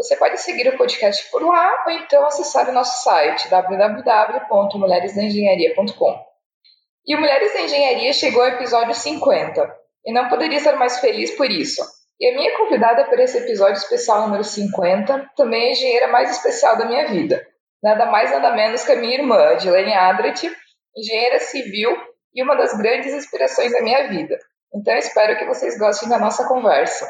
Você pode seguir o podcast por lá ou então acessar o nosso site www.mulheresdaengenharia.com. E o Mulheres da Engenharia chegou ao episódio 50 e não poderia estar mais feliz por isso. E a minha convidada para esse episódio especial número 50 também é a engenheira mais especial da minha vida. Nada mais nada menos que a minha irmã, Adilene Adret, engenheira civil e uma das grandes inspirações da minha vida. Então espero que vocês gostem da nossa conversa.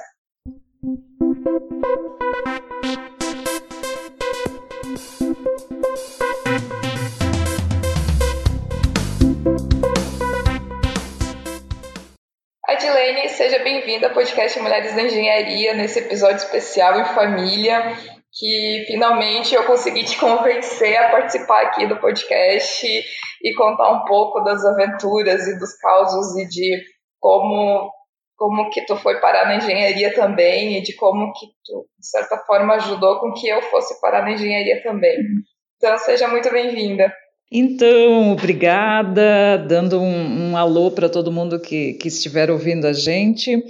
Adilene, seja bem-vinda ao podcast Mulheres da Engenharia, nesse episódio especial em família, que finalmente eu consegui te convencer a participar aqui do podcast e contar um pouco das aventuras e dos causos e de como como que tu foi parar na engenharia também e de como que tu, de certa forma, ajudou com que eu fosse parar na engenharia também. Então, seja muito bem-vinda. Então, obrigada, dando um, um alô para todo mundo que, que estiver ouvindo a gente.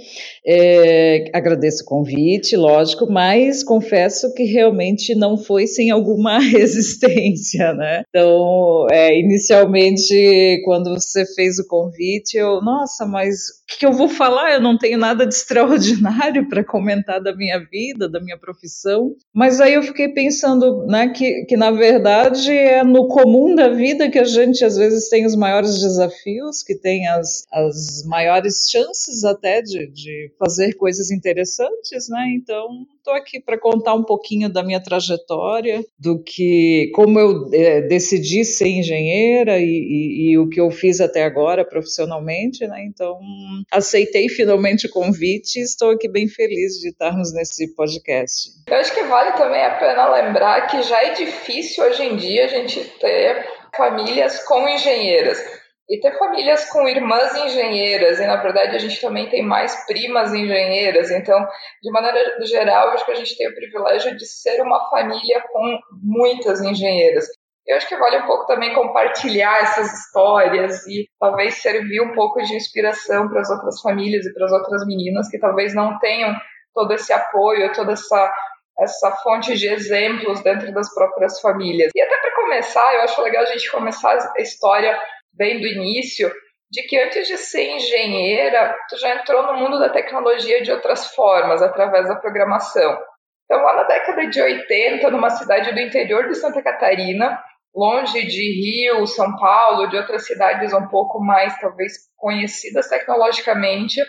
É, agradeço o convite, lógico, mas confesso que realmente não foi sem alguma resistência, né? Então, é, inicialmente, quando você fez o convite, eu, nossa, mas o que eu vou falar? Eu não tenho nada de extraordinário para comentar da minha vida, da minha profissão. Mas aí eu fiquei pensando, né, que, que na verdade é no comum da vida que a gente às vezes tem os maiores desafios, que tem as, as maiores chances até de, de fazer coisas interessantes, né? Então, estou aqui para contar um pouquinho da minha trajetória, do que, como eu é, decidi ser engenheira e, e, e, o que eu fiz até agora profissionalmente, né? Então, aceitei finalmente o convite e estou aqui bem feliz de estarmos nesse podcast. Eu acho que vale também a pena lembrar que já é difícil hoje em dia a gente ter famílias com engenheiras. E ter famílias com irmãs engenheiras, e na verdade a gente também tem mais primas engenheiras, então, de maneira geral, acho que a gente tem o privilégio de ser uma família com muitas engenheiras. Eu acho que vale um pouco também compartilhar essas histórias e talvez servir um pouco de inspiração para as outras famílias e para as outras meninas que talvez não tenham todo esse apoio, toda essa essa fonte de exemplos dentro das próprias famílias. E até para começar, eu acho legal a gente começar a história bem do início, de que antes de ser engenheira, tu já entrou no mundo da tecnologia de outras formas, através da programação. Então, lá na década de 80, numa cidade do interior de Santa Catarina, longe de Rio, São Paulo, de outras cidades um pouco mais, talvez, conhecidas tecnologicamente,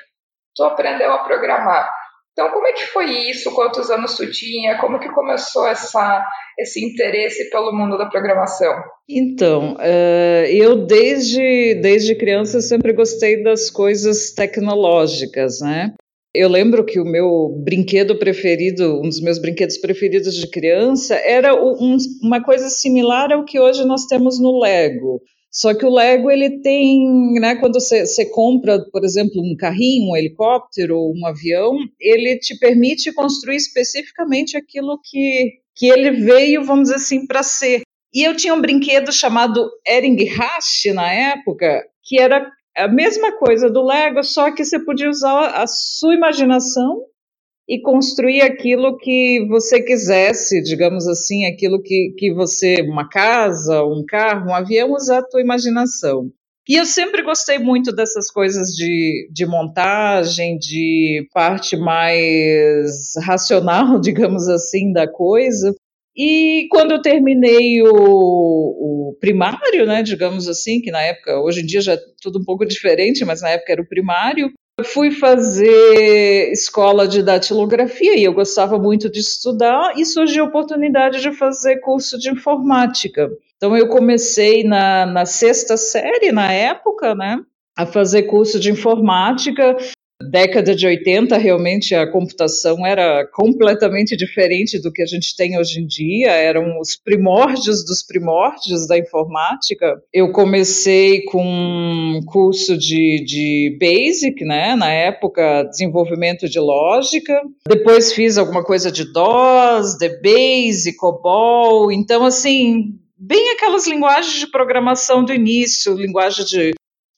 tu aprendeu a programar. Então, como é que foi isso? Quantos anos tu tinha? Como que começou essa, esse interesse pelo mundo da programação? Então, uh, eu desde, desde criança sempre gostei das coisas tecnológicas, né? Eu lembro que o meu brinquedo preferido, um dos meus brinquedos preferidos de criança, era um, uma coisa similar ao que hoje nós temos no Lego. Só que o Lego ele tem, né, quando você, compra, por exemplo, um carrinho, um helicóptero, um avião, ele te permite construir especificamente aquilo que, que ele veio, vamos dizer assim, para ser. E eu tinha um brinquedo chamado Ering-Hash na época, que era a mesma coisa do Lego, só que você podia usar a sua imaginação e construir aquilo que você quisesse, digamos assim, aquilo que, que você, uma casa, um carro, um avião, usar a tua imaginação. E eu sempre gostei muito dessas coisas de, de montagem, de parte mais racional, digamos assim, da coisa. E quando eu terminei o, o, primário, né, digamos assim, que na época, hoje em dia já é tudo um pouco diferente, mas na época era o primário, eu fui fazer escola de datilografia e eu gostava muito de estudar e surgiu a oportunidade de fazer curso de informática. Então eu comecei na, na sexta série, na época, né, a fazer curso de informática década de 80, realmente a computação era completamente diferente do que a gente tem hoje em dia, eram os primórdios dos primórdios da informática. Eu comecei com um curso de, de Basic, né, na época, desenvolvimento de lógica. Depois fiz alguma coisa de DOS, DBase, COBOL. Então, assim, bem aquelas linguagens de programação do início, linguagem de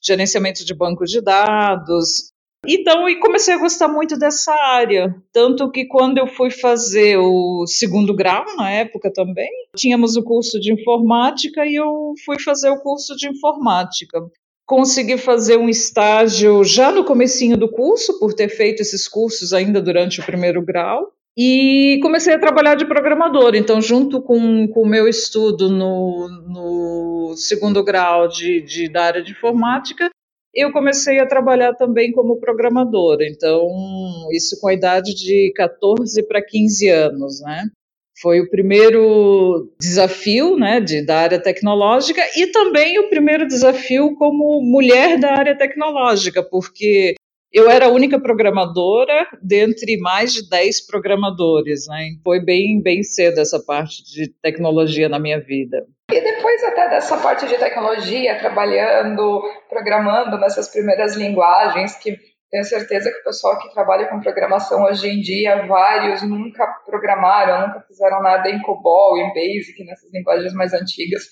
gerenciamento de banco de dados. Então, e comecei a gostar muito dessa área. Tanto que quando eu fui fazer o segundo grau, na época também, tínhamos o curso de informática e eu fui fazer o curso de informática. Consegui fazer um estágio já no comecinho do curso, por ter feito esses cursos ainda durante o primeiro grau. E comecei a trabalhar de programador. Então, junto com o meu estudo no, no segundo grau de, de, da área de informática, eu comecei a trabalhar também como programadora. Então, isso com a idade de 14 para 15 anos, né? Foi o primeiro desafio né, de, da área tecnológica e também o primeiro desafio como mulher da área tecnológica, porque eu era a única programadora dentre mais de 10 programadores, né? Foi bem, bem cedo essa parte de tecnologia na minha vida. E depois até dessa parte de tecnologia, trabalhando, programando nessas primeiras linguagens, que tenho certeza que o pessoal que trabalha com programação hoje em dia, vários nunca programaram, nunca fizeram nada em COBOL, em BASIC, nessas linguagens mais antigas.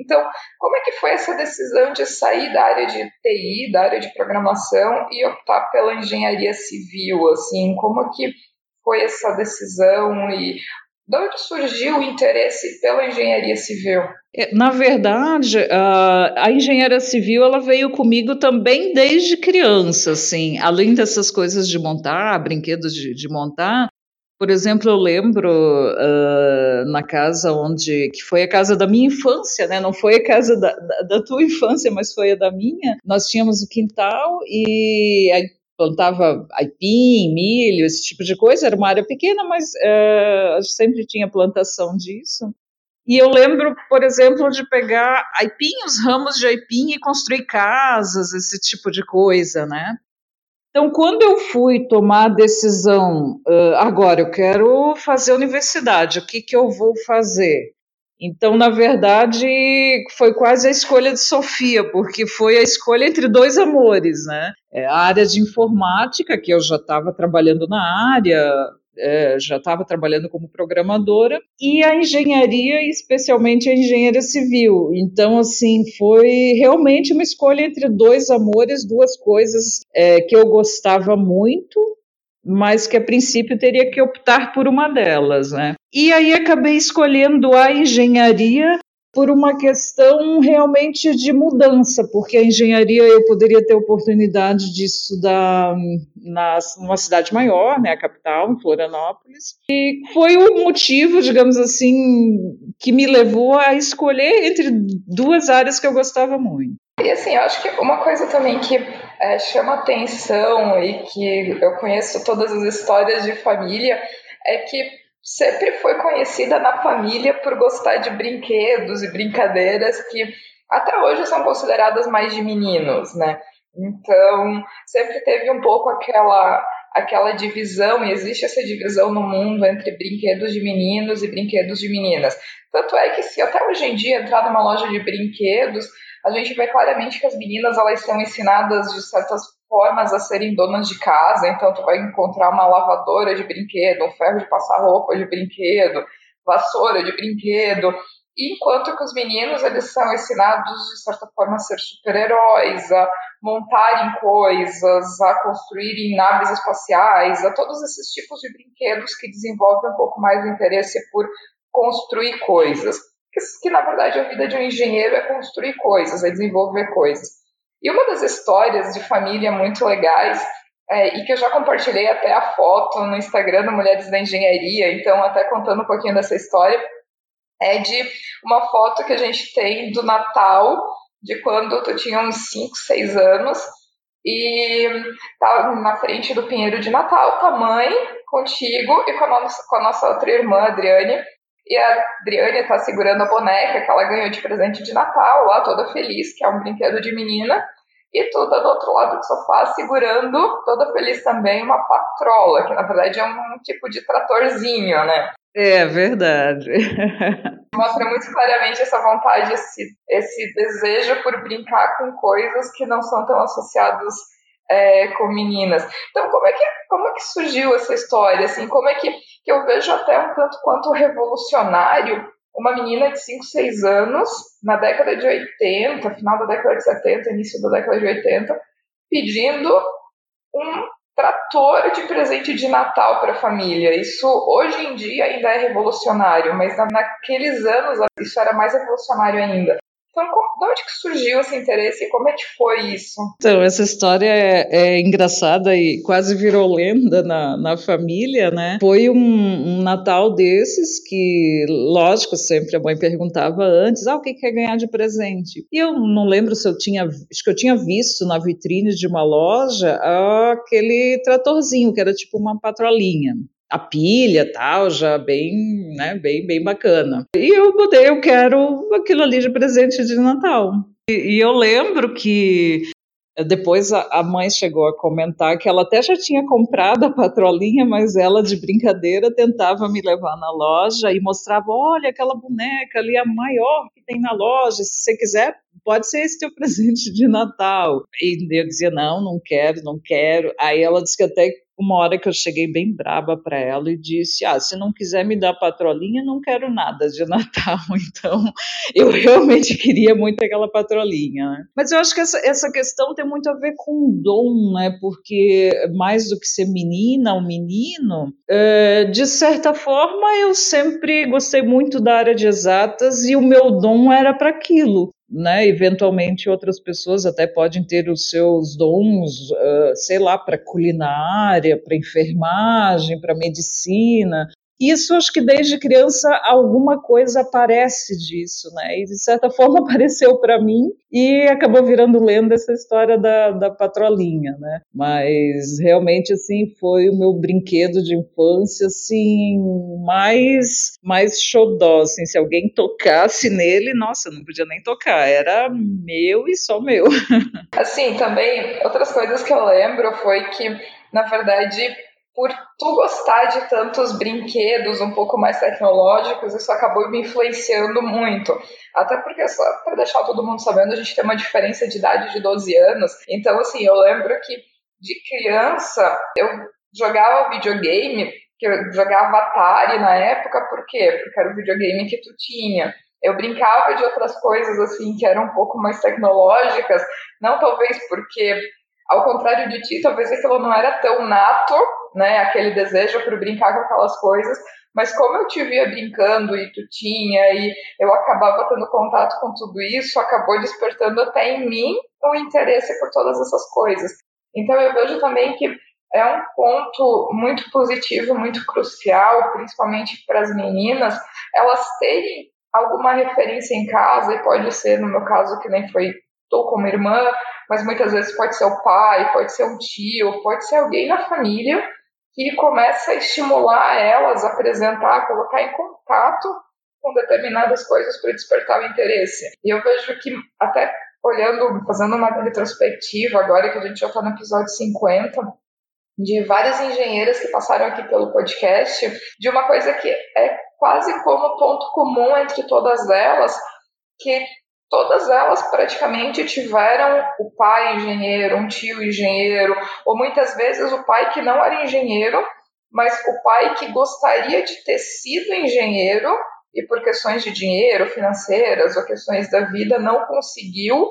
Então, como é que foi essa decisão de sair da área de TI, da área de programação e optar pela engenharia civil? Assim, como que foi essa decisão e de onde surgiu o interesse pela engenharia civil? É, na verdade, a, engenharia civil ela veio comigo também desde criança, assim, além dessas coisas de montar, brinquedos de, de montar, por exemplo, eu lembro uh, na casa onde, que foi a casa da minha infância, né? Não foi a casa da, da, da, tua infância, mas foi a da minha. Nós tínhamos o quintal e plantava aipim, milho, esse tipo de coisa. Era uma área pequena, mas uh, sempre tinha plantação disso. E eu lembro, por exemplo, de pegar aipim, os ramos de aipim e construir casas, esse tipo de coisa, né? Então, quando eu fui tomar a decisão, uh, agora eu quero fazer universidade, o que, que eu vou fazer? Então, na verdade, foi quase a escolha de Sofia, porque foi a escolha entre dois amores, né? É, a área de informática, que eu já estava trabalhando na área, é, já estava trabalhando como programadora, e a engenharia, especialmente a engenharia civil. Então, assim, foi realmente uma escolha entre dois amores, duas coisas é, que eu gostava muito, mas que a princípio teria que optar por uma delas, né? E aí acabei escolhendo a engenharia por uma questão realmente de mudança, porque a engenharia eu poderia ter oportunidade de estudar na, numa cidade maior, né, a capital, em Florianópolis, e foi o motivo, digamos assim, que me levou a escolher entre duas áreas que eu gostava muito. E assim, eu acho que uma coisa também que é, chama atenção e que eu conheço todas as histórias de família é que sempre foi conhecida na família por gostar de brinquedos e brincadeiras que até hoje são consideradas mais de meninos, né? Então, sempre teve um pouco aquela aquela divisão, e existe essa divisão no mundo entre brinquedos de meninos e brinquedos de meninas. Tanto é que se até hoje em dia entrar numa loja de brinquedos, a gente vê claramente que as meninas elas são ensinadas de certas formas a serem donas de casa, então tu vai encontrar uma lavadora de brinquedo, um ferro de passar roupa de brinquedo, vassoura de brinquedo, enquanto que os meninos eles são ensinados de certa forma a ser super-heróis, a montarem coisas, a construírem naves espaciais, a todos esses tipos de brinquedos que desenvolvem um pouco mais o interesse por construir coisas. Que, que na verdade a vida de um engenheiro é construir coisas, é desenvolver coisas. E uma das histórias de família muito legais, é, e que eu já compartilhei até a foto no Instagram do Mulheres da Engenharia, então até contando um pouquinho dessa história, é de uma foto que a gente tem do Natal, de quando tu tinha uns 5, 6 anos, e tá na frente do Pinheiro de Natal, com a mãe, contigo e com a nossa, com a nossa outra irmã, Adriane, e a Adriane tá segurando a boneca que ela ganhou de presente de Natal, lá toda feliz, que é um brinquedo de menina. e tu tá do outro lado do sofá segurando, toda feliz também, uma patrola, que na verdade é um tipo de tratorzinho, né? É verdade. Mostra muito claramente essa vontade, esse, esse desejo por brincar com coisas que não são tão associadas é, com meninas. Então, como é, que, como é que surgiu essa história? Assim, como é que, que eu vejo até um tanto quanto revolucionário uma menina de 5, 6 anos, na década de 80, final da década de 70, início da década de 80, pedindo um trator de presente de Natal para a família. Isso hoje em dia ainda é revolucionário, mas naqueles anos isso era mais revolucionário ainda. Então, de onde que surgiu esse interesse e como é que foi isso? Então, essa história é, é engraçada e quase virou lenda na, na família, né? Foi um, um, Natal desses que, lógico, sempre a mãe perguntava antes, ah, o que quer ganhar de presente? E eu não lembro se eu tinha, acho que eu tinha visto na vitrine de uma loja aquele tratorzinho, que era tipo uma patrolinha a pilha tal, já bem, né, bem, bem bacana. E eu botei, eu quero aquilo ali de presente de Natal. E, e eu lembro que depois a, a, mãe chegou a comentar que ela até já tinha comprado a patrolinha, mas ela de brincadeira tentava me levar na loja e mostrava, olha aquela boneca ali, a maior que tem na loja, se você quiser, pode ser esse teu presente de Natal. E eu dizia, não, não quero, não quero. Aí ela disse que até uma hora que eu cheguei bem braba para ela e disse: Ah, se não quiser me dar patrolinha, não quero nada de Natal. Então, eu realmente queria muito aquela patrolinha. Né? Mas eu acho que essa, essa questão tem muito a ver com dom, né? Porque mais do que ser menina ou menino, é, de certa forma eu sempre gostei muito da área de exatas e o meu dom era para aquilo né? Eventualmente outras pessoas até podem ter os seus dons, uh, sei lá, para culinária, para enfermagem, para medicina, isso acho que desde criança alguma coisa aparece disso, né? E de certa forma apareceu para mim e acabou virando lenda essa história da, da patrolinha, né? Mas realmente assim foi o meu brinquedo de infância assim mais mais xodó, assim, se alguém tocasse nele, nossa, não podia nem tocar, era meu e só meu. Assim, também outras coisas que eu lembro foi que na verdade por tu gostar de tantos brinquedos um pouco mais tecnológicos, isso acabou me influenciando muito. Até porque, só para deixar todo mundo sabendo, a gente tem uma diferença de idade de 12 anos. Então, assim, eu lembro que de criança eu jogava videogame, que eu jogava Atari na época, por quê? Porque era o videogame que tu tinha. Eu brincava de outras coisas, assim, que eram um pouco mais tecnológicas, não talvez porque ao contrário de ti, talvez aquilo não era tão nato, né, aquele desejo por brincar com aquelas coisas, mas como eu te via brincando e tu tinha, e eu acabava tendo contato com tudo isso, acabou despertando até em mim um interesse por todas essas coisas. Então eu vejo também que é um ponto muito positivo, muito crucial, principalmente para as meninas, elas terem alguma referência em casa, e pode ser, no meu caso, que nem foi tu como irmã, mas muitas vezes pode ser o pai, pode ser um tio, pode ser alguém na família que começa a estimular elas, apresentar, colocar em contato com determinadas coisas para despertar o interesse. E eu vejo que até olhando, fazendo uma retrospectiva agora que a gente já está no episódio 50, de várias engenheiras que passaram aqui pelo podcast, de uma coisa que é quase como ponto comum entre todas elas, que todas elas praticamente tiveram o pai engenheiro, um tio engenheiro, ou muitas vezes o pai que não era engenheiro, mas o pai que gostaria de ter sido engenheiro e por questões de dinheiro, financeiras ou questões da vida não conseguiu,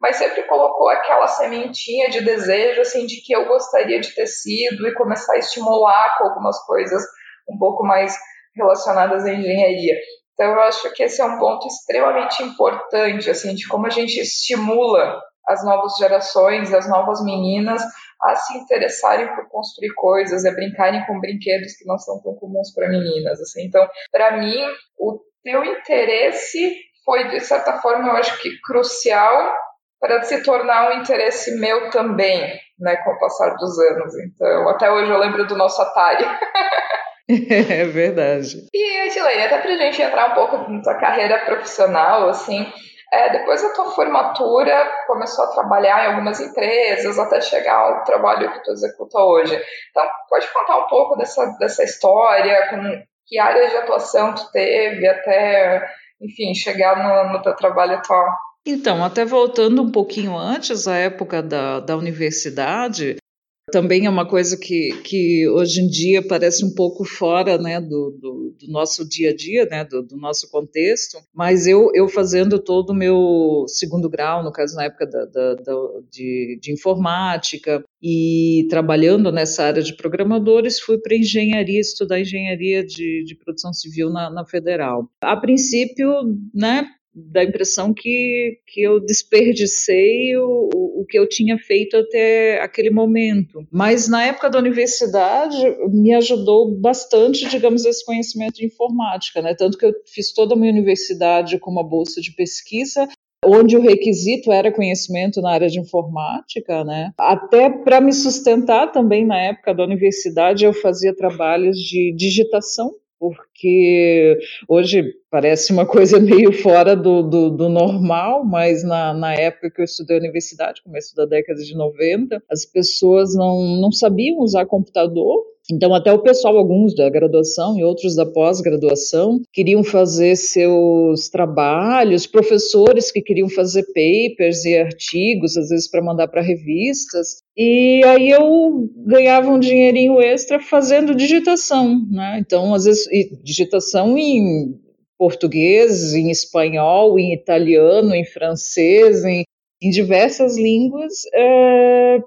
mas sempre colocou aquela sementinha de desejo assim de que eu gostaria de ter sido e começar a estimular com algumas coisas um pouco mais relacionadas à engenharia. Então, eu acho que esse é um ponto extremamente importante, assim, de como a gente estimula as novas gerações, as novas meninas a se interessarem por construir coisas, a brincarem com brinquedos que não são tão comuns para meninas, assim. Então, para mim, o teu interesse foi de certa forma, eu acho que crucial para se tornar um interesse meu também, né, com o passar dos anos. Então, até hoje eu lembro do nosso Atari. É verdade. E, Edilene, até pra gente entrar um pouco na tua carreira profissional, assim, é, depois da tua formatura, começou a trabalhar em algumas empresas, até chegar ao trabalho que tu executa hoje. Então, pode contar um pouco dessa, dessa história, com que áreas de atuação tu teve até, enfim, chegar no, no teu trabalho atual? Então, até voltando um pouquinho antes, a época da, da universidade, também é uma coisa que, que hoje em dia parece um pouco fora né, do, do, do nosso dia a dia, né, do, do, nosso contexto, mas eu, eu fazendo todo o meu segundo grau, no caso na época da, da, da, de, de informática, e trabalhando nessa área de programadores, fui para engenharia, estudar engenharia de, de produção civil na, na Federal. A princípio, né, da impressão que, que eu desperdicei o, o que eu tinha feito até aquele momento. Mas na época da universidade me ajudou bastante, digamos, esse conhecimento de informática, né? Tanto que eu fiz toda a minha universidade com uma bolsa de pesquisa onde o requisito era conhecimento na área de informática, né? Até para me sustentar também na época da universidade eu fazia trabalhos de digitação porque hoje parece uma coisa meio fora do, do, do normal, mas na, na, época que eu estudei na universidade, começo da década de 90, as pessoas não, não sabiam usar computador, então, até o pessoal, alguns da graduação e outros da pós-graduação, queriam fazer seus trabalhos, professores que queriam fazer papers e artigos, às vezes para mandar para revistas. E aí eu ganhava um dinheirinho extra fazendo digitação, né? Então, às vezes, digitação em português, em espanhol, em italiano, em francês, em, em diversas línguas, é,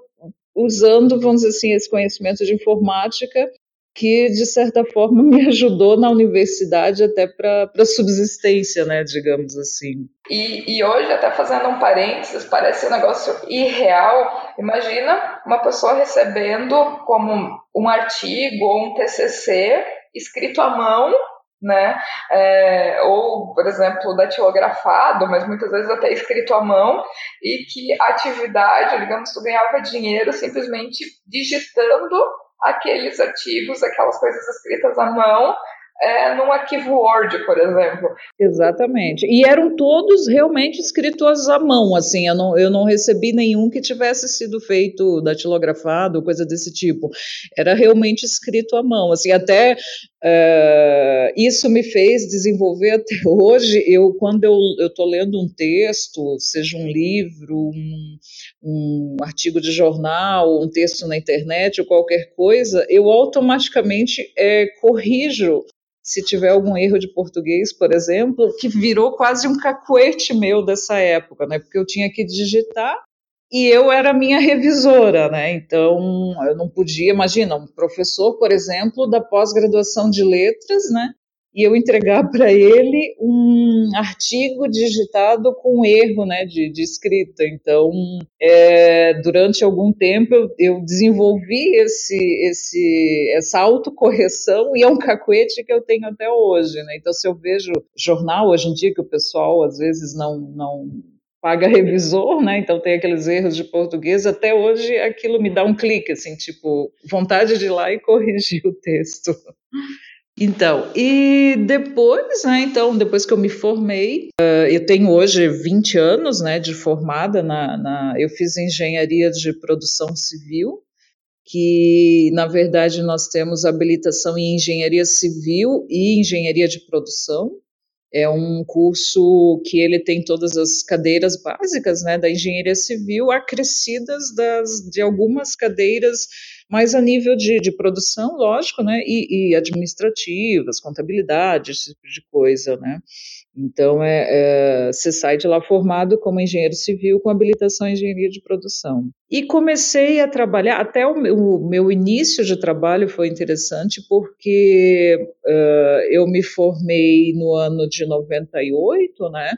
usando, vamos dizer assim, esse conhecimento de informática que, de certa forma, me ajudou na universidade até para subsistência, né, digamos assim. E, e, hoje, até fazendo um parênteses, parece um negócio irreal. Imagina uma pessoa recebendo como um artigo ou um TCC escrito à mão né? É, ou, por exemplo, datilografado, mas muitas vezes até escrito à mão, e que a atividade, digamos, tu ganhava dinheiro simplesmente digitando aqueles artigos, aquelas coisas escritas à mão, é, num arquivo Word, por exemplo. Exatamente. E eram todos realmente escritos à mão, assim, eu não, eu não recebi nenhum que tivesse sido feito datilografado, coisa desse tipo. Era realmente escrito à mão, assim, até uh, isso me fez desenvolver até hoje, eu, quando eu estou lendo um texto, seja um livro, um, um artigo de jornal, um texto na internet ou qualquer coisa, eu automaticamente é, corrijo se tiver algum erro de português, por exemplo, que virou quase um cacuete meu dessa época, né? Porque eu tinha que digitar e eu era minha revisora, né? Então eu não podia, imagina, um professor, por exemplo, da pós-graduação de letras, né? E eu entregar para ele um artigo digitado com erro né, de, de escrita. Então, é, durante algum tempo, eu, eu, desenvolvi esse, esse, essa autocorreção e é um cacuete que eu tenho até hoje. Né? Então, se eu vejo jornal hoje em dia, que o pessoal às vezes não, não paga revisor, né? Então tem aqueles erros de português. Até hoje aquilo me dá um clique, assim, tipo, vontade de ir lá e corrigir o texto. Então, e depois, né, então, depois que eu me formei, uh, eu tenho hoje 20 anos, né, de formada na, na, eu fiz engenharia de produção civil, que, na verdade, nós temos habilitação em engenharia civil e engenharia de produção, é um curso que ele tem todas as cadeiras básicas né, da engenharia civil, acrescidas das, de algumas cadeiras mais a nível de, de produção, lógico, né, e, e administrativas, contabilidade, esse tipo de coisa, né. Então, é, é, você sai de lá formado como engenheiro civil com habilitação em engenharia de produção. E comecei a trabalhar, até o meu, o meu início de trabalho foi interessante, porque uh, eu me formei no ano de 98, né?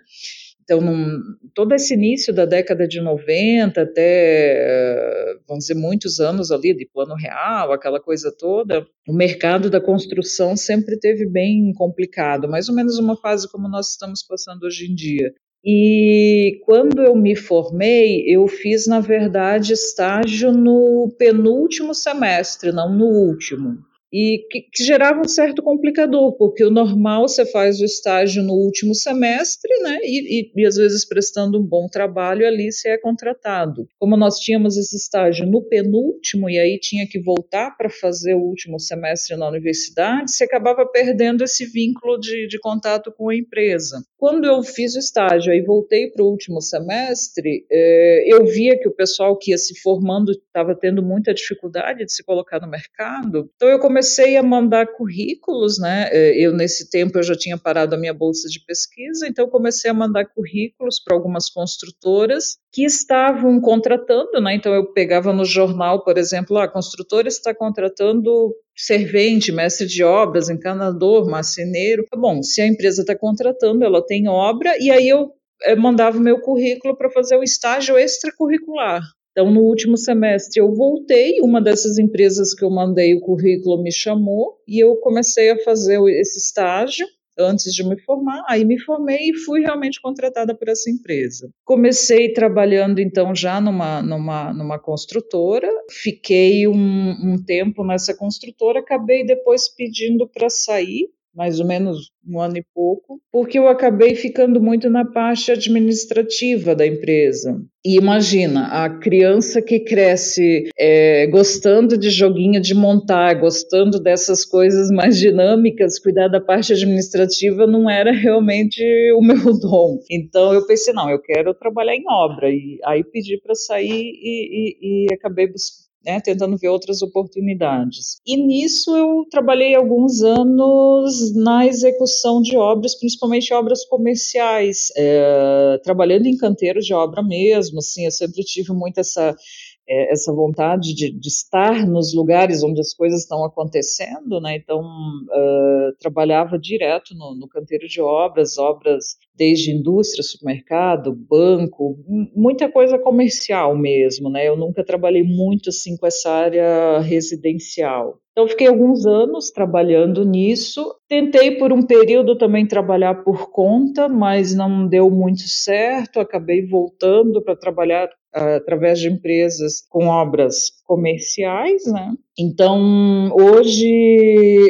Então, num, todo esse início da década de 90 até, vamos dizer, muitos anos ali de plano real, aquela coisa toda, o mercado da construção sempre teve bem complicado, mais ou menos uma fase como nós estamos passando hoje em dia. E quando eu me formei, eu fiz, na verdade, estágio no penúltimo semestre, não no último. E que, que, gerava um certo complicador, porque o normal você faz o estágio no último semestre, né, e, e, e, às vezes prestando um bom trabalho ali você é contratado. Como nós tínhamos esse estágio no penúltimo e aí tinha que voltar para fazer o último semestre na universidade, você acabava perdendo esse vínculo de, de contato com a empresa. Quando eu fiz o estágio e voltei para o último semestre, eh, eu via que o pessoal que ia se formando estava tendo muita dificuldade de se colocar no mercado, então eu comecei comecei a mandar currículos, né? É, eu nesse tempo eu já tinha parado a minha bolsa de pesquisa, então comecei a mandar currículos para algumas construtoras que estavam contratando, né? Então eu pegava no jornal, por exemplo, ah, a construtora está contratando servente, mestre de obras, encanador, marceneiro. Tá bom, se a empresa está contratando, ela tem obra, e aí eu eh, mandava o meu currículo para fazer o estágio extracurricular. Então, no último semestre, eu voltei, uma dessas empresas que eu mandei o currículo me chamou e eu comecei a fazer esse estágio antes de me formar. Aí me formei e fui realmente contratada por essa empresa. Comecei trabalhando então já numa, numa, numa construtora, fiquei um, um tempo nessa construtora, acabei depois pedindo para sair mais ou menos um ano e pouco, porque eu acabei ficando muito na parte administrativa da empresa. E imagina, a criança que cresce é, gostando de joguinho de montar, gostando dessas coisas mais dinâmicas, cuidar da parte administrativa não era realmente o meu dom. Então eu pensei, não, eu quero trabalhar em obra. E aí pedi para sair e, e, e acabei buscando né, tentando ver outras oportunidades. E nisso eu trabalhei alguns anos na execução de obras, principalmente obras comerciais, é, trabalhando em canteiros de obra mesmo, assim, eu sempre tive muito essa é, essa vontade de, de, estar nos lugares onde as coisas estão acontecendo, né? Então uh, trabalhava direto no, no, canteiro de obras, obras desde indústria, supermercado, banco, muita coisa comercial mesmo, né? Eu nunca trabalhei muito assim com essa área residencial. Então, fiquei alguns anos trabalhando nisso. Tentei por um período também trabalhar por conta, mas não deu muito certo. Acabei voltando para trabalhar através de empresas com obras comerciais, né? Então, hoje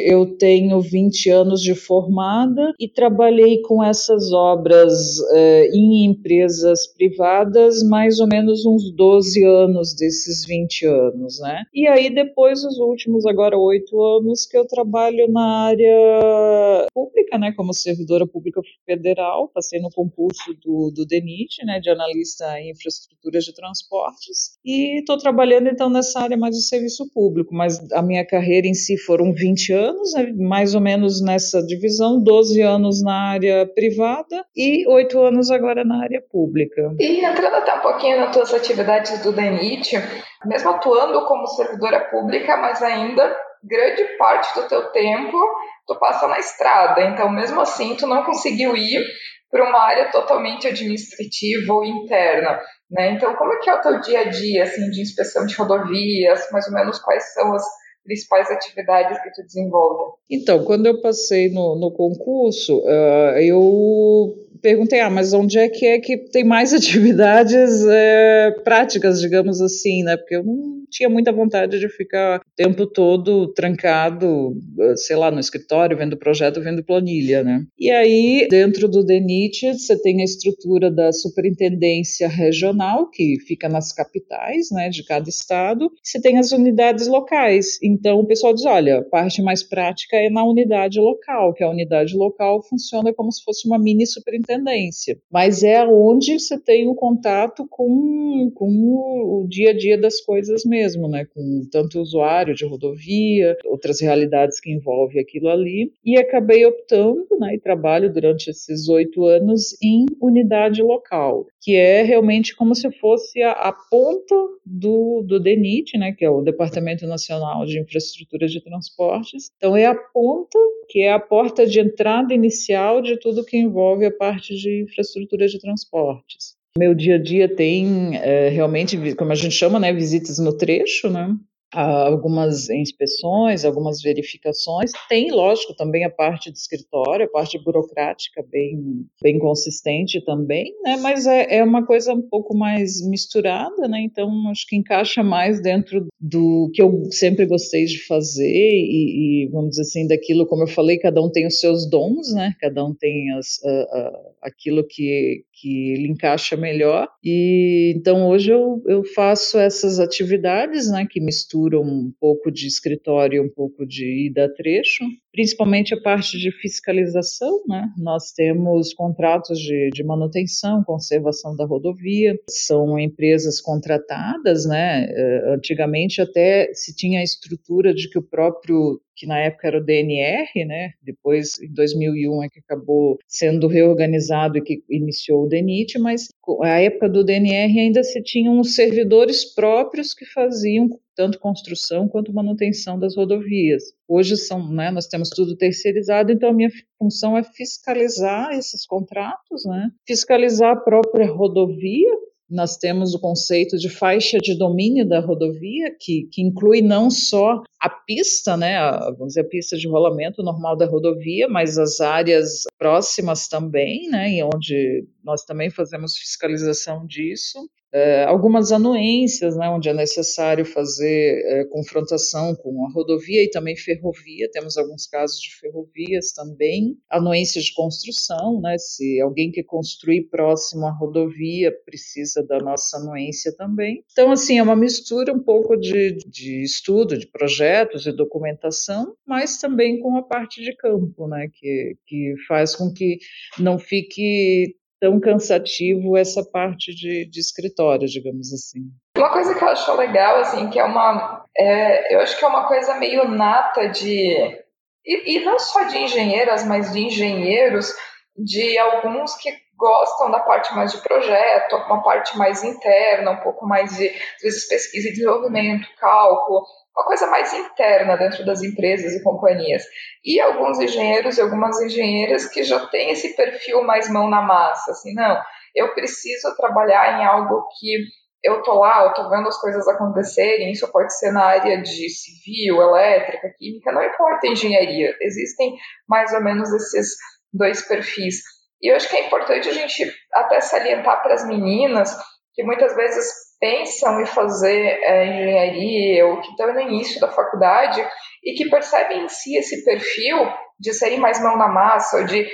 eu tenho 20 anos de formada e trabalhei com essas obras eh, em empresas privadas mais ou menos uns 12 anos desses 20 anos, né? E aí depois os últimos agora oito anos que eu trabalho na área pública, né? Como servidora pública federal, passei no concurso do, do DENIT, né? De analista em infraestruturas de transportes e estou trabalhando então nessa área mais do serviço público mas a minha carreira em si foram 20 anos, né, mais ou menos nessa divisão, 12 anos na área privada e 8 anos agora na área pública. E entrando até um pouquinho nas tuas atividades do DENIT, mesmo atuando como servidora pública, mas ainda grande parte do teu tempo tu passa na estrada, então mesmo assim tu não conseguiu ir para uma área totalmente administrativa ou interna. Né? Então, como é que é o teu dia a dia assim, de inspeção de rodovias? Mais ou menos quais são as principais atividades que tu desenvolve? Então, quando eu passei no, no concurso, uh, eu perguntei, ah, mas onde é que é que tem mais atividades é, práticas, digamos assim, né? Porque eu não tinha muita vontade de ficar o tempo todo trancado, sei lá, no escritório, vendo projeto, vendo planilha, né? E aí, dentro do DENIT, você tem a estrutura da superintendência regional, que fica nas capitais, né, de cada estado, você tem as unidades locais. Então, o pessoal diz, olha, a parte mais prática é na unidade local, que a unidade local funciona como se fosse uma mini superintendência mas é onde você tem o contato com, com o dia a dia das coisas mesmo, né? Com tanto usuário de rodovia, outras realidades que envolvem aquilo ali, e acabei optando, né? E trabalho durante esses oito anos em unidade local, que é realmente como se fosse a, a ponta do, do DENIT, né? Que é o Departamento Nacional de Infraestrutura de Transportes. Então é a ponta que é a porta de entrada inicial de tudo que envolve a parte de infraestrutura de transportes. Meu dia a dia tem é, realmente, como a gente chama, né, visitas no trecho, né? algumas inspeções, algumas verificações. Tem, lógico, também a parte de escritório, a parte burocrática bem, bem consistente também, né? Mas é, é uma coisa um pouco mais misturada, né? Então acho que encaixa mais dentro do que eu sempre gostei de fazer e, e vamos dizer assim, daquilo, como eu falei, cada um tem os seus dons, né? Cada um tem as, a, a, aquilo que, que lhe encaixa melhor. E então hoje eu, eu faço essas atividades, né? Que misturam um pouco de escritório e um pouco de ida trecho, principalmente a parte de fiscalização. Né? Nós temos contratos de, de manutenção, conservação da rodovia, são empresas contratadas, né? Eh, antigamente até se tinha a estrutura de que o próprio que na época era o DNR, né? Depois, em 2001, é que acabou sendo reorganizado e que iniciou o DENIT, mas a época do DNR ainda se tinham os servidores próprios que faziam tanto construção quanto manutenção das rodovias. Hoje são, né, nós temos tudo terceirizado, então a minha função é fiscalizar esses contratos, né, fiscalizar a própria rodovia nós temos o conceito de faixa de domínio da rodovia, que, que inclui não só a pista, né, a, vamos dizer, a pista de rolamento normal da rodovia, mas as áreas próximas também, né, e onde nós também fazemos fiscalização disso. É, algumas anuências, né, onde é necessário fazer é, confrontação com a rodovia e também ferrovia, temos alguns casos de ferrovias também, anuências de construção, né, se alguém que construir próximo à rodovia precisa da nossa anuência também. Então, assim, é uma mistura um pouco de, de estudo, de projetos e documentação, mas também com a parte de campo, né, que, que faz com que não fique tão cansativo essa parte de, de escritório, digamos assim. Uma coisa que eu acho legal, assim, que é uma. É, eu acho que é uma coisa meio nata de. E, e não só de engenheiras, mas de engenheiros, de alguns que gostam da parte mais de projeto, uma parte mais interna, um pouco mais de, às vezes, pesquisa e desenvolvimento, cálculo, uma coisa mais interna dentro das empresas e companhias. E alguns engenheiros e algumas engenheiras que já têm esse perfil mais mão na massa, assim, não, eu preciso trabalhar em algo que eu tô lá, eu tô vendo as coisas acontecerem, isso pode ser na área de civil, elétrica, química, não importa engenharia, existem mais ou menos esses dois perfis. E eu acho que é importante a gente até salientar para as meninas que muitas vezes pensam em fazer é, engenharia ou que estão no início da faculdade e que percebem em si esse perfil de serem mais mão na massa, ou de,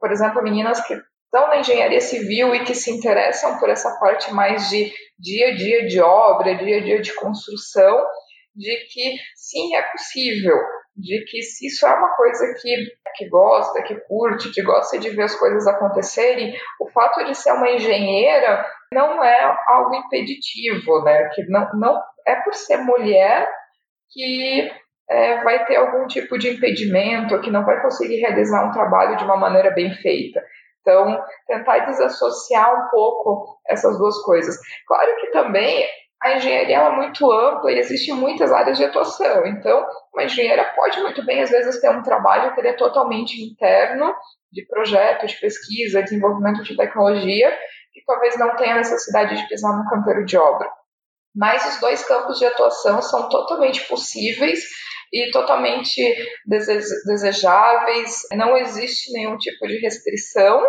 por exemplo, meninas que estão na engenharia civil e que se interessam por essa parte mais de dia a dia de obra, dia a dia de construção, de que sim, é possível, de que se isso é uma coisa que, que gosta, que curte, que gosta de ver as coisas acontecerem, o fato de ser uma engenheira não é algo impeditivo, né? Que não, não é por ser mulher que é, vai ter algum tipo de impedimento, que não vai conseguir realizar um trabalho de uma maneira bem feita. Então, tentar desassociar um pouco essas duas coisas. Claro que também a engenharia é muito ampla e existem muitas áreas de atuação. Então, uma engenheira pode muito bem, às vezes, ter um trabalho que ele é totalmente interno, de projeto, de pesquisa, desenvolvimento de tecnologia, que talvez não tenha necessidade de pisar no canteiro de obra. Mas os dois campos de atuação são totalmente possíveis e totalmente desejáveis. Não existe nenhum tipo de restrição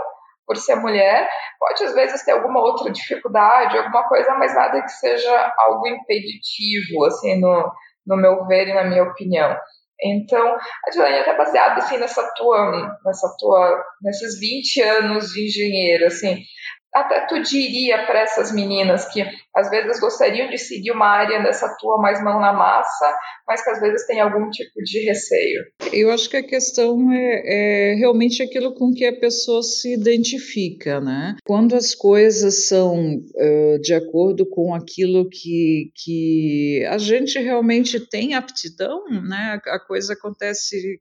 por ser mulher, pode às vezes ter alguma outra dificuldade, alguma coisa, mas nada que seja algo impeditivo, assim, no, no meu ver e na minha opinião. Então, a Dilane é até baseada assim nessa tua, nessa tua, nesses 20 anos de engenheiro, assim, até tu diria para essas meninas que às vezes gostariam de seguir uma área dessa tua mais mão na massa, mas que às vezes tem algum tipo de receio? Eu acho que a questão é, é realmente aquilo com que a pessoa se identifica, né? Quando as coisas são uh, de acordo com aquilo que, que a gente realmente tem aptidão, né? A coisa acontece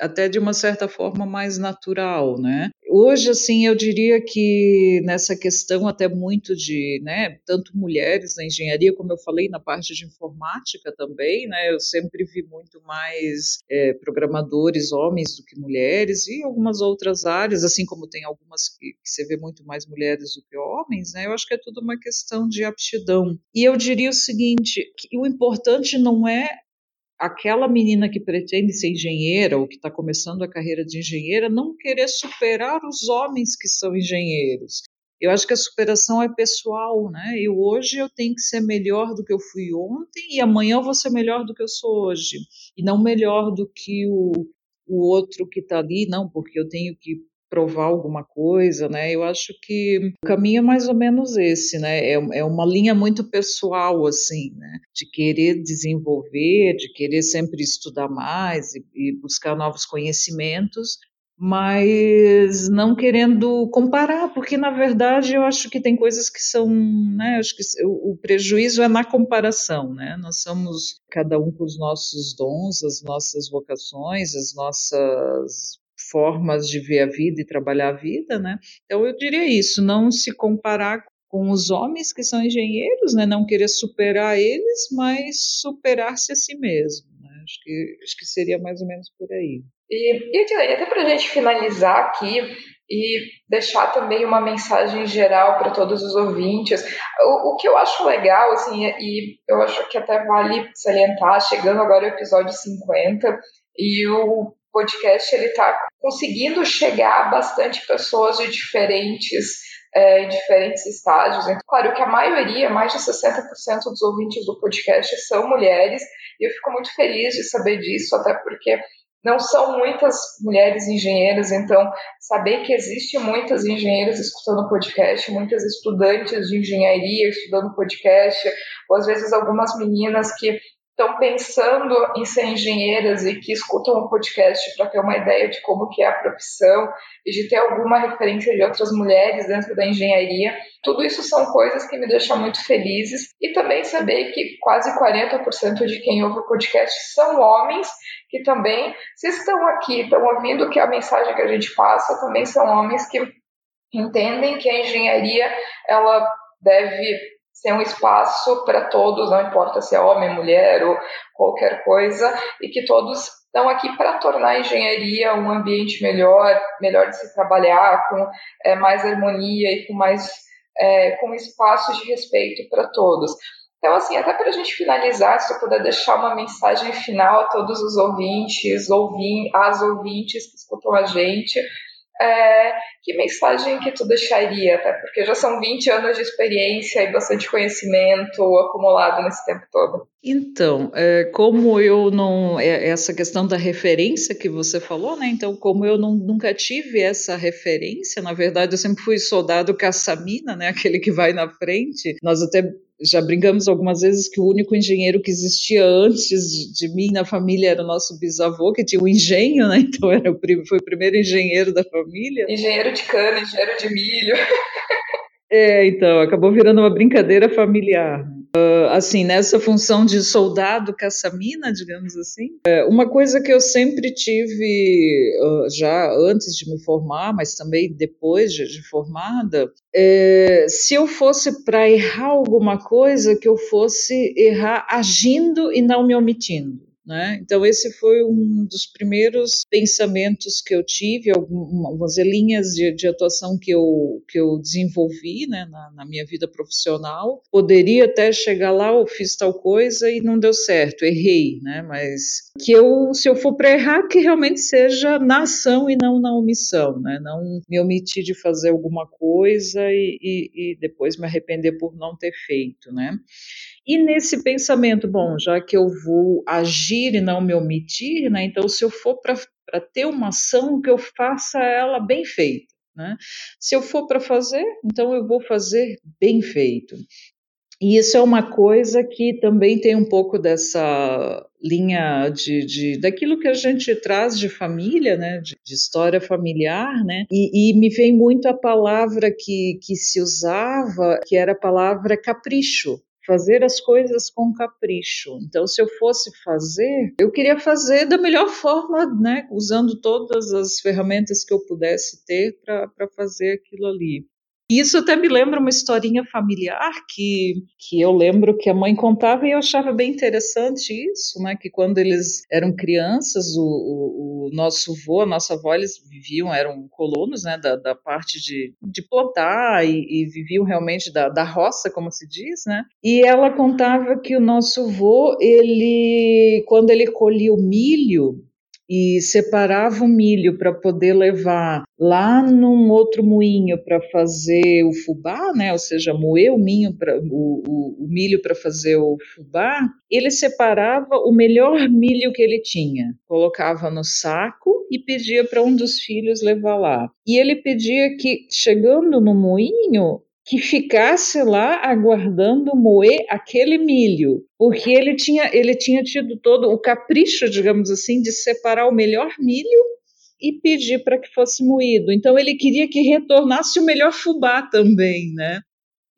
até de uma certa forma mais natural, né? Hoje, assim, eu diria que nessa questão até muito de, né, tanto mulheres na engenharia, como eu falei, na parte de informática também, né, eu sempre vi muito mais é, programadores homens do que mulheres e algumas outras áreas, assim como tem algumas que, que você vê muito mais mulheres do que homens, né, eu acho que é tudo uma questão de aptidão. E eu diria o seguinte, que o importante não é aquela menina que pretende ser engenheira ou que está começando a carreira de engenheira não querer superar os homens que são engenheiros. Eu acho que a superação é pessoal, né? Eu hoje eu tenho que ser melhor do que eu fui ontem e amanhã eu vou ser melhor do que eu sou hoje e não melhor do que o, o outro que está ali, não, porque eu tenho que provar alguma coisa, né? Eu acho que o caminho é mais ou menos esse, né? É, é uma linha muito pessoal, assim, né? De querer desenvolver, de querer sempre estudar mais e, e buscar novos conhecimentos, mas não querendo comparar, porque na verdade eu acho que tem coisas que são, né, acho que o, prejuízo é na comparação, né? Nós somos cada um com os nossos dons, as nossas vocações, as nossas formas de ver a vida e trabalhar a vida, né? Então eu diria isso, não se comparar com os homens que são engenheiros, né? Não querer superar eles, mas superar-se a si mesmo. Né? Acho que acho que seria mais ou menos por aí. E, e até para a gente finalizar aqui e deixar também uma mensagem geral para todos os ouvintes. O, o, que eu acho legal, assim, e eu acho que até vale salientar, chegando agora ao episódio 50, e o podcast ele está conseguindo chegar a bastante pessoas de diferentes é, em diferentes estágios. Então, claro que a maioria, mais de 60% dos ouvintes do podcast são mulheres, e eu fico muito feliz de saber disso, até porque não são muitas mulheres engenheiras, então saber que existe muitas engenheiras escutando podcast, muitas estudantes de engenharia estudando podcast, ou às vezes algumas meninas que estão pensando em ser engenheiras e que escutam o podcast para ter uma ideia de como que é a profissão e de ter alguma referência de outras mulheres dentro da engenharia. Tudo isso são coisas que me deixam muito felizes e também saber que quase 40% de quem ouve o podcast são homens que também, se estão aqui, estão ouvindo que a mensagem que a gente passa, também são homens que entendem que a engenharia ela deve ser um espaço para todos, não importa se é homem, mulher ou qualquer coisa, e que todos estão aqui para tornar a engenharia um ambiente melhor, melhor de se trabalhar, com é, mais harmonia e com mais é, com espaço de respeito para todos. Então, assim, até para a gente finalizar, se eu puder deixar uma mensagem final a todos os ouvintes, ouvin as ouvintes que escutam a gente, é, que mensagem que tu deixaria, até porque já são 20 anos de experiência e bastante conhecimento acumulado nesse tempo todo. Então, é, como eu não. É, essa questão da referência que você falou, né? Então, como eu não, nunca tive essa referência, na verdade, eu sempre fui soldado caçamina, né? Aquele que vai na frente. Nós até já brincamos algumas vezes que o único engenheiro que existia antes de, mim na família era o nosso bisavô, que tinha um engenho, né? Então era o, foi o primeiro engenheiro da família. Engenheiro de cana, engenheiro de milho. É, então, acabou virando uma brincadeira familiar. Uh, assim, nessa função de soldado caçamina, digamos assim. É, uma coisa que eu sempre tive, uh, já antes de me formar, mas também depois de, de formada, é, se eu fosse para errar alguma coisa, que eu fosse errar agindo e não me omitindo. Né? Então, esse foi um dos primeiros pensamentos que eu tive, algumas linhas de, de atuação que eu, que eu desenvolvi né, na, na, minha vida profissional. Poderia até chegar lá, eu fiz tal coisa e não deu certo, errei, né? mas que eu, se eu for para errar, que realmente seja na ação e não na omissão, né? não me omitir de fazer alguma coisa e, e, e depois me arrepender por não ter feito. Né? E nesse pensamento, bom, já que eu vou agir e não me omitir, né, então se eu for para ter uma ação, que eu faça ela bem feita. Né? Se eu for para fazer, então eu vou fazer bem feito. E isso é uma coisa que também tem um pouco dessa linha de, de daquilo que a gente traz de família, né, de, de história familiar, né, e, e, me vem muito a palavra que, que se usava, que era a palavra capricho fazer as coisas com capricho. Então, se eu fosse fazer, eu queria fazer da melhor forma, né, usando todas as ferramentas que eu pudesse ter para fazer aquilo ali. Isso até me lembra uma historinha familiar que, que eu lembro que a mãe contava e eu achava bem interessante isso, né? Que quando eles eram crianças, o, o, o nosso avô, a nossa avó, eles viviam, eram colonos, né? Da, da parte de, de plantar e, e viviam realmente da, da roça, como se diz, né? E ela contava que o nosso avô, ele, quando ele colhia o milho, e separava o milho para poder levar lá num outro moinho para fazer o fubá, né? Ou seja, moer o milho para o, o, o milho para fazer o fubá. Ele separava o melhor milho que ele tinha, colocava no saco e pedia para um dos filhos levar lá. E ele pedia que chegando no moinho que ficasse lá aguardando moer aquele milho, porque ele tinha, ele tinha tido todo o capricho, digamos assim, de separar o melhor milho e pedir para que fosse moído. Então ele queria que retornasse o melhor fubá também, né?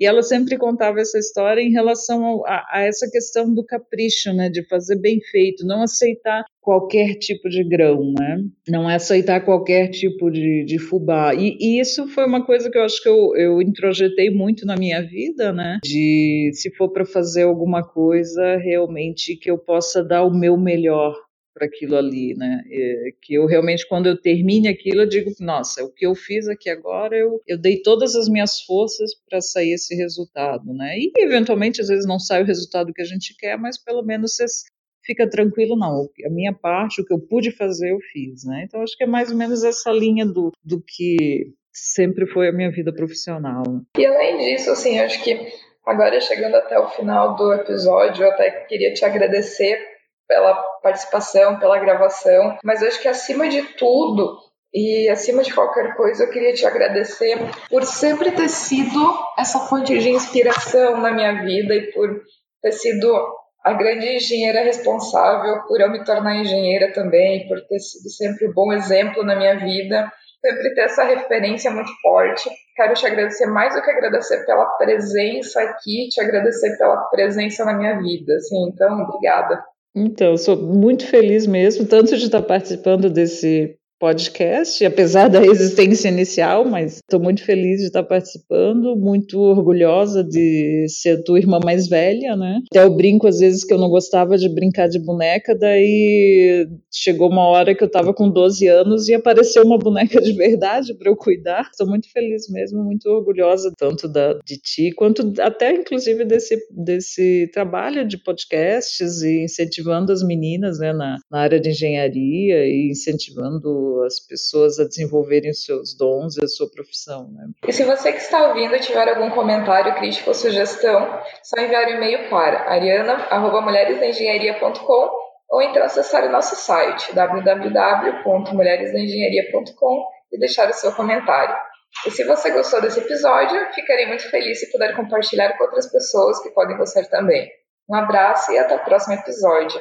E ela sempre contava essa história em relação a, a, essa questão do capricho, né, de fazer bem feito, não aceitar qualquer tipo de grão, né, não aceitar qualquer tipo de, de fubá. E, e, isso foi uma coisa que eu acho que eu, eu introjetei muito na minha vida, né, de se for para fazer alguma coisa, realmente que eu possa dar o meu melhor para aquilo ali, né? É, que eu realmente, quando eu termine aquilo, eu digo, nossa, o que eu fiz aqui agora, eu, eu dei todas as minhas forças para sair esse resultado, né? E eventualmente, às vezes, não sai o resultado que a gente quer, mas pelo menos você fica tranquilo, não. A minha parte, o que eu pude fazer, eu fiz, né? Então, acho que é mais ou menos essa linha do, do que sempre foi a minha vida profissional. E além disso, assim, acho que agora chegando até o final do episódio, eu até queria te agradecer pela participação, pela gravação, mas acho que acima de tudo e acima de qualquer coisa, eu queria te agradecer por sempre ter sido essa fonte de inspiração na minha vida e por ter sido a grande engenheira responsável por eu me tornar engenheira também, por ter sido sempre um bom exemplo na minha vida, sempre ter essa referência muito forte. Quero te agradecer mais do que agradecer pela presença aqui, te agradecer pela presença na minha vida, assim, então, obrigada. Então, sou muito feliz mesmo, tanto de estar participando desse podcast, apesar da resistência inicial, mas estou muito feliz de estar participando, muito orgulhosa de ser a tua irmã mais velha, né? Até eu brinco às vezes que eu não gostava de brincar de boneca, daí chegou uma hora que eu estava com 12 anos e apareceu uma boneca de verdade para eu cuidar. Estou muito feliz mesmo, muito orgulhosa tanto da, de ti quanto até inclusive desse, desse trabalho de podcasts e incentivando as meninas né, na, na área de engenharia e incentivando as pessoas a desenvolverem os seus dons e a sua profissão. Né? E se você que está ouvindo tiver algum comentário, crítica ou sugestão, só enviar um e-mail para ariana.mulheresdaengenharia.com ou então acessar o nosso site www.mulheresdaengenharia.com e deixar o seu comentário. E se você gostou desse episódio, ficarei muito feliz se puder compartilhar com outras pessoas que podem gostar também. Um abraço e até o próximo episódio.